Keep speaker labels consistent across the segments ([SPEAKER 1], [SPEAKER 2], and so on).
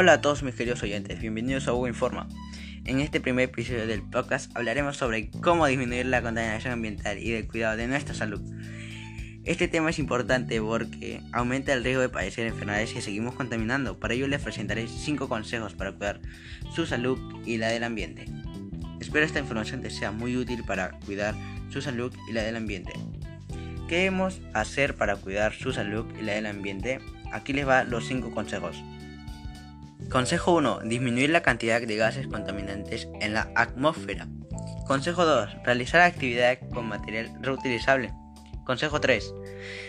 [SPEAKER 1] Hola a todos mis queridos oyentes, bienvenidos a Hugo Informa. En este primer episodio del podcast hablaremos sobre cómo disminuir la contaminación ambiental y el cuidado de nuestra salud. Este tema es importante porque aumenta el riesgo de padecer enfermedades si seguimos contaminando. Para ello les presentaré 5 consejos para cuidar su salud y la del ambiente. Espero esta información te sea muy útil para cuidar su salud y la del ambiente. ¿Qué debemos hacer para cuidar su salud y la del ambiente? Aquí les va los 5 consejos. Consejo 1. Disminuir la cantidad de gases contaminantes en la atmósfera. Consejo 2. Realizar actividad con material reutilizable. Consejo 3.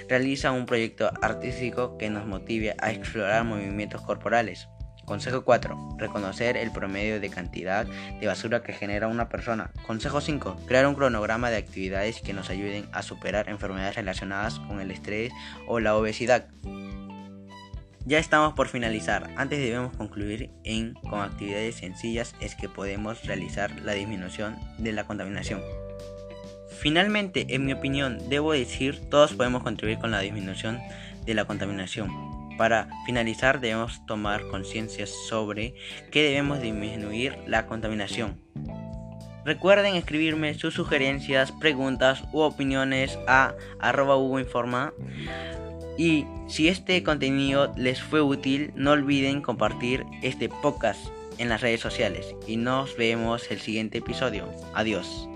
[SPEAKER 1] Realiza un proyecto artístico que nos motive a explorar movimientos corporales. Consejo 4. Reconocer el promedio de cantidad de basura que genera una persona. Consejo 5. Crear un cronograma de actividades que nos ayuden a superar enfermedades relacionadas con el estrés o la obesidad. Ya estamos por finalizar. Antes debemos concluir en con actividades sencillas es que podemos realizar la disminución de la contaminación. Finalmente, en mi opinión, debo decir, todos podemos contribuir con la disminución de la contaminación. Para finalizar, debemos tomar conciencia sobre que debemos disminuir la contaminación. Recuerden escribirme sus sugerencias, preguntas u opiniones a arroba Informa. Y si este contenido les fue útil, no olviden compartir este podcast en las redes sociales. Y nos vemos el siguiente episodio. Adiós.